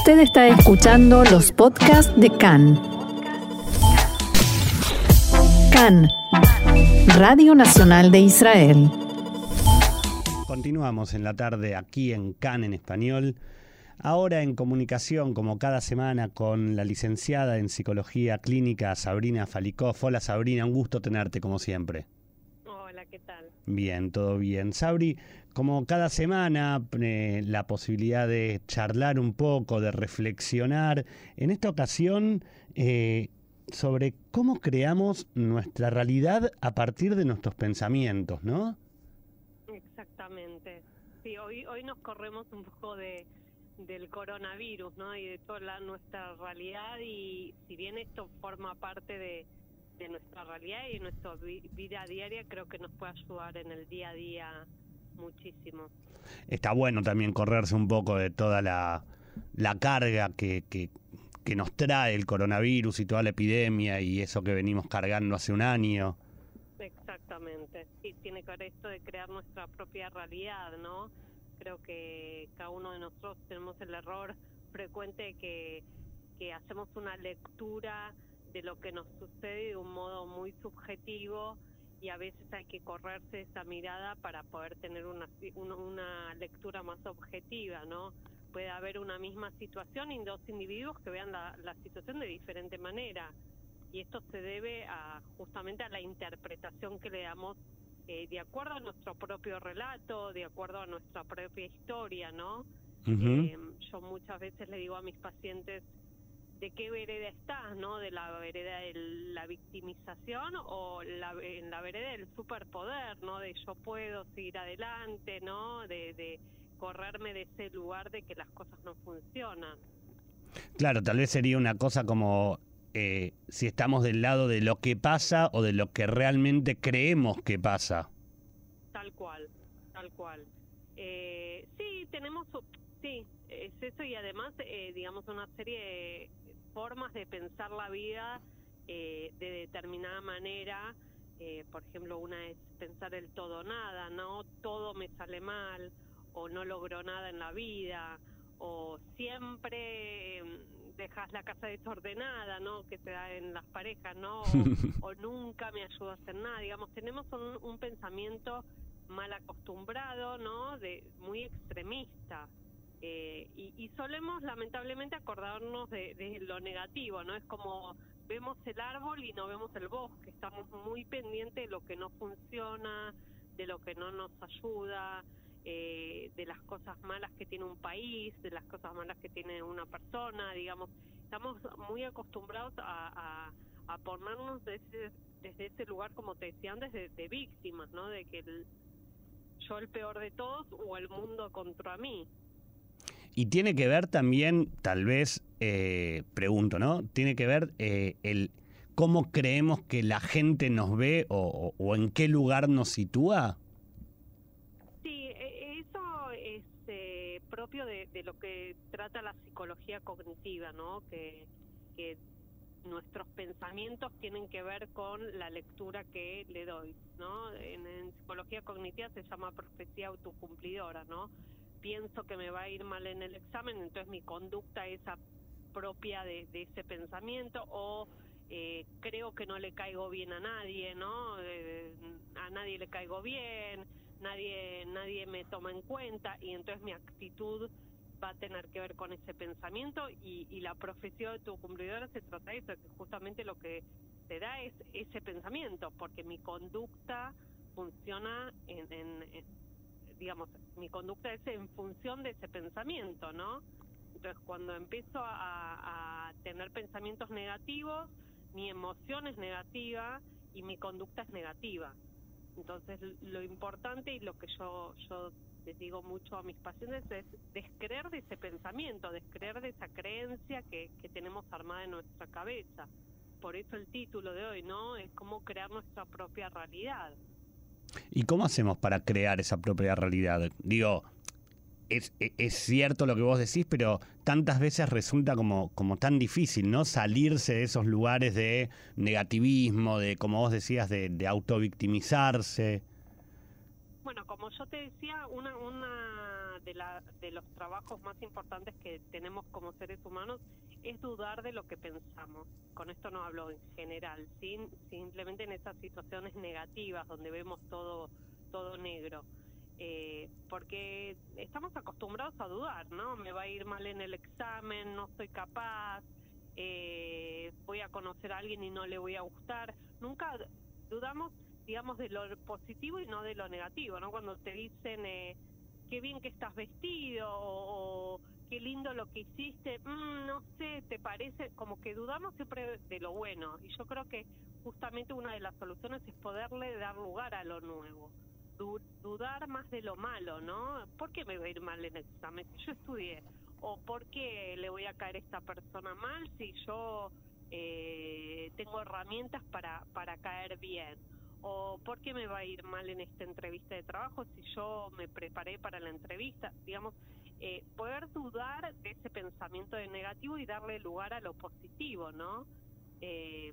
Usted está escuchando los podcasts de CAN. CAN, Radio Nacional de Israel. Continuamos en la tarde aquí en CAN en español. Ahora en comunicación, como cada semana, con la licenciada en Psicología Clínica Sabrina Falikov. Hola Sabrina, un gusto tenerte como siempre. ¿Qué tal? Bien, todo bien. Sabri, como cada semana, eh, la posibilidad de charlar un poco, de reflexionar. En esta ocasión, eh, sobre cómo creamos nuestra realidad a partir de nuestros pensamientos, ¿no? Exactamente. Sí, hoy, hoy nos corremos un poco de, del coronavirus, ¿no? Y de toda la, nuestra realidad y si bien esto forma parte de, de nuestra realidad y nuestra vida diaria, creo que nos puede ayudar en el día a día muchísimo. Está bueno también correrse un poco de toda la, la carga que, que, que nos trae el coronavirus y toda la epidemia y eso que venimos cargando hace un año. Exactamente, sí, tiene que ver esto de crear nuestra propia realidad, ¿no? Creo que cada uno de nosotros tenemos el error frecuente que, que hacemos una lectura de lo que nos sucede de un modo muy subjetivo y a veces hay que correrse esa mirada para poder tener una, una lectura más objetiva, ¿no? Puede haber una misma situación y dos individuos que vean la, la situación de diferente manera y esto se debe a justamente a la interpretación que le damos eh, de acuerdo a nuestro propio relato, de acuerdo a nuestra propia historia, ¿no? eh, yo muchas veces le digo a mis pacientes de qué vereda estás, ¿no? De la vereda de la victimización o la, en la vereda del superpoder, ¿no? De yo puedo seguir adelante, ¿no? De, de correrme de ese lugar de que las cosas no funcionan. Claro, tal vez sería una cosa como eh, si estamos del lado de lo que pasa o de lo que realmente creemos que pasa. Tal cual, tal cual. Eh, sí, tenemos, sí, es eso y además, eh, digamos, una serie de formas de pensar la vida eh, de determinada manera. Eh, por ejemplo, una es pensar el todo nada, ¿no? Todo me sale mal o no logro nada en la vida o siempre mm, dejas la casa desordenada, ¿no? Que te da en las parejas, ¿no? O, o nunca me ayuda a hacer nada. Digamos, tenemos un, un pensamiento mal acostumbrado, ¿no? De muy extremista. Eh, y, y, solemos lamentablemente acordarnos de, lo negativo, ¿no? Es como vemos el árbol y no vemos el bosque, estamos muy pendientes de lo que no funciona, de lo que no nos ayuda, eh, de las cosas malas que tiene un país, de las cosas malas que tiene una persona, digamos, estamos muy acostumbrados a, a, a ponernos desde, desde ese lugar, como te decía antes, de, de víctimas, ¿no? De que el, yo el peor de todos o el mundo contra mí. Y tiene que ver también, tal vez, eh, pregunto, ¿no? Tiene que ver eh, el cómo creemos que la gente nos ve o, o, en qué lugar nos sitúa. Sí, eso es eh, propio de, lo que trata la psicología cognitiva, ¿no? Que, que nuestros pensamientos tienen que ver con la lectura que le doy, ¿no? En, en psicología cognitiva se llama profecía autocumplidora, ¿no? Pienso que me va a ir mal en el examen, entonces mi conducta es propia de, ese pensamiento o eh, creo que no le caigo bien a nadie, ¿no? Eh, a nadie le caigo bien, nadie nadie me toma en cuenta y entonces mi actitud va a tener que ver con ese pensamiento y, y la profesión de tu cumplidora se trata de eso, que justamente lo que te da es ese pensamiento, porque mi conducta funciona en, en digamos, mi conducta es en función de ese pensamiento, ¿no? Entonces, cuando empiezo a, a tener pensamientos negativos, mi emoción es negativa y mi conducta es negativa. Entonces, lo importante y lo que yo, yo les digo mucho a mis pacientes es descreer de ese pensamiento, descreer de esa creencia que, que tenemos armada en nuestra cabeza. Por eso el título de hoy, ¿no? Es cómo crear nuestra propia realidad. ¿Y cómo hacemos para crear esa propia realidad? Digo, es, es, cierto lo que vos decís, pero tantas veces resulta como, como tan difícil, ¿no? Salirse de esos lugares de negativismo, de, como vos decías, de, de autovictimizarse. Bueno, como yo te decía, una, una de, la, de los trabajos más importantes que tenemos como seres humanos es dudar de lo que pensamos. Con esto no hablo en general, sin, simplemente en esas situaciones negativas donde vemos todo, todo negro. Eh, porque estamos acostumbrados a dudar, ¿no? Me va a ir mal en el examen, no soy capaz, eh, voy a conocer a alguien y no le voy a gustar. Nunca dudamos, digamos, de lo positivo y no de lo negativo, ¿no? Cuando te dicen, eh, qué bien que estás vestido o, qué lindo lo que hiciste, mm, no sé, te parece, como que dudamos siempre de lo bueno. Y yo creo que justamente una de las soluciones es poderle dar lugar a lo nuevo. dudar más de lo malo, ¿no? ¿Por qué me va a ir mal en el examen? Si yo estudié. ¿O por qué le voy a caer a esta persona mal si yo eh, tengo herramientas para, para caer bien? O por qué me va a ir mal en esta entrevista de trabajo si yo me preparé para la entrevista, digamos, eh, poder dudar de ese pensamiento de negativo y darle lugar a lo positivo, ¿no? Eh,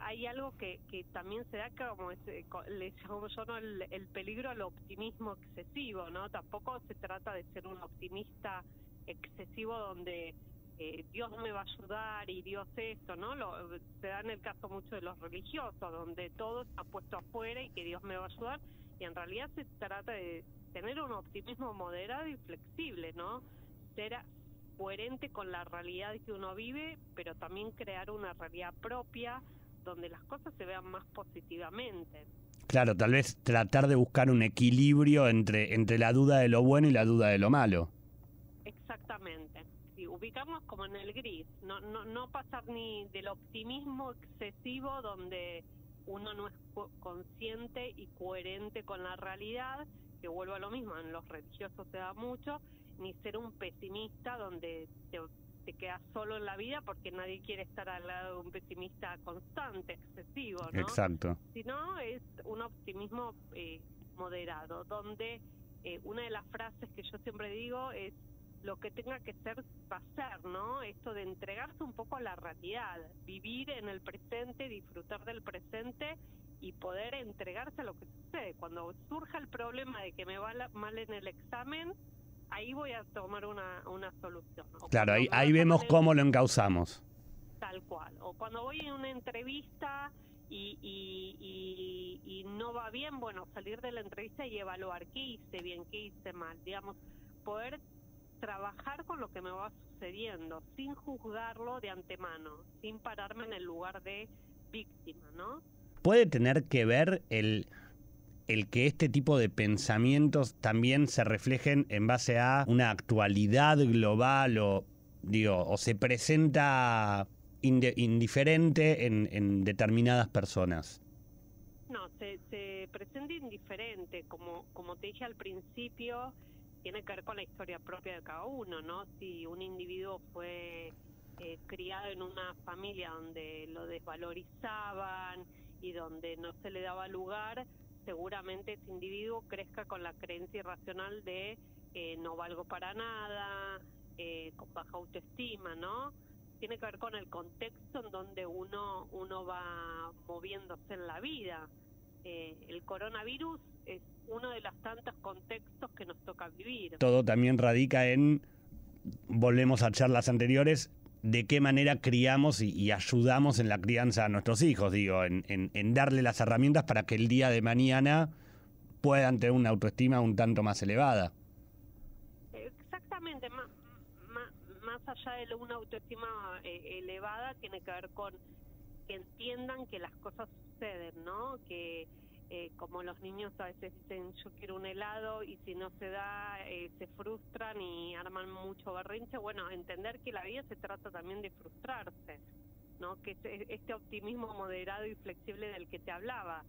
hay algo que, que también se da como ese, le llamo yo ¿no? el, el peligro al optimismo excesivo, ¿no? Tampoco se trata de ser un optimista excesivo donde eh, Dios me va a ayudar y Dios esto, ¿no? Lo, se da en el caso mucho de los religiosos, donde todo está puesto afuera y que Dios me va a ayudar, y en realidad se trata de tener un optimismo moderado y flexible, ¿no? Ser coherente con la realidad que uno vive, pero también crear una realidad propia donde las cosas se vean más positivamente. Claro, tal vez tratar de buscar un equilibrio entre, entre la duda de lo bueno y la duda de lo malo. Ubicarnos como en el gris, no, no, no pasar ni del optimismo excesivo donde uno no es consciente y coherente con la realidad, que vuelvo a lo mismo, en los religiosos se da mucho, ni ser un pesimista donde te, te quedas solo en la vida porque nadie quiere estar al lado de un pesimista constante, excesivo, ¿no? Exacto. Sino es un optimismo eh, moderado, donde eh, una de las frases que yo siempre digo es lo que tenga que ser ser, ¿no? Esto de entregarse un poco a la realidad, vivir en el presente, disfrutar del presente y poder entregarse a lo que sucede. Cuando surja el problema de que me va mal en el examen, ahí voy a tomar una, una solución. claro, ahí, ahí vemos cómo lo encauzamos. Tal cual. O cuando voy en una entrevista y, y, y, y no va bien, bueno, salir de la entrevista y evaluar qué hice bien, qué hice mal. Digamos, poder trabajar con lo que me va sucediendo, sin juzgarlo de antemano, sin pararme en el lugar de víctima, ¿no? ¿Puede tener que ver el, el que este tipo de pensamientos también se reflejen en base a una actualidad global o, digo, o se presenta indiferente en, en, determinadas personas? No, se, se presenta indiferente, como, como te dije al principio, tiene que ver con la historia propia de cada uno, ¿no? Si un individuo fue eh, criado en una familia donde lo desvalorizaban y donde no se le daba lugar, seguramente ese individuo crezca con la creencia irracional de eh, no valgo para nada, eh, con baja autoestima, ¿no? Tiene que ver con el contexto en donde uno, uno va moviéndose en la vida. el coronavirus es uno de los tantos contextos vivir. Todo también radica en, volvemos a charlas anteriores, de qué manera criamos y, ayudamos en la crianza a nuestros hijos, digo, en, en, darle las herramientas para que el día de mañana puedan tener una autoestima un tanto más elevada. Exactamente, más, más, allá de una autoestima eh, elevada, tiene que ver con que entiendan que las cosas suceden, ¿no? Que eh, como los niños a veces dicen yo quiero un helado y si no se da eh, se frustran y arman mucho berrinche, bueno, entender que la vida se trata también de frustrarse, ¿no? Que este optimismo moderado y flexible del que te hablaba,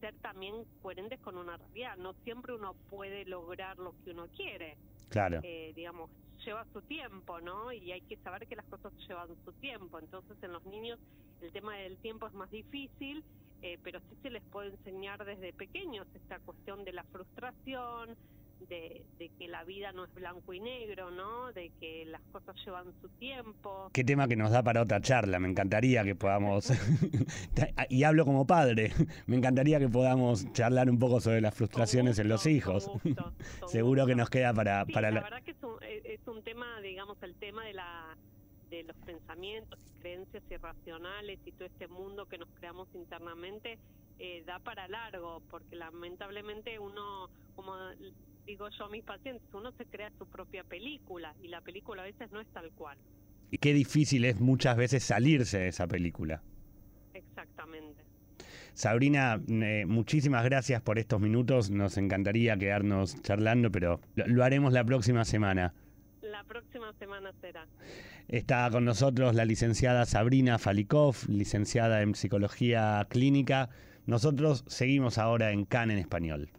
ser también coherentes con una realidad, no siempre uno puede lograr lo que uno quiere. Claro. Eh, digamos, lleva su tiempo, ¿no? Y hay que saber que las cosas llevan su tiempo. Entonces, en los niños el tema del tiempo es más difícil eh, pero sí se les puede enseñar desde pequeños esta cuestión de la frustración, de, que la vida no es blanco y negro, ¿no? De que las cosas llevan su tiempo. Qué tema que nos da para otra charla. Me encantaría que podamos, y hablo como padre, me encantaría que podamos charlar un poco sobre las frustraciones en los hijos. Seguro que nos queda para... para la, verdad que es un, es un tema, digamos, el tema de la de los pensamientos y creencias irracionales y todo este mundo que nos creamos internamente eh, da para largo, porque lamentablemente uno, como digo yo a mis pacientes, uno se crea su propia película y la película a veces no es tal cual. Y qué difícil es muchas veces salirse de esa película. Exactamente. Sabrina, eh, muchísimas gracias por estos minutos. Nos encantaría quedarnos charlando, pero lo, haremos la próxima semana. Próxima semana será. Está con nosotros la licenciada Sabrina Falikov, licenciada en Psicología Clínica. Nosotros seguimos ahora en CAN en español.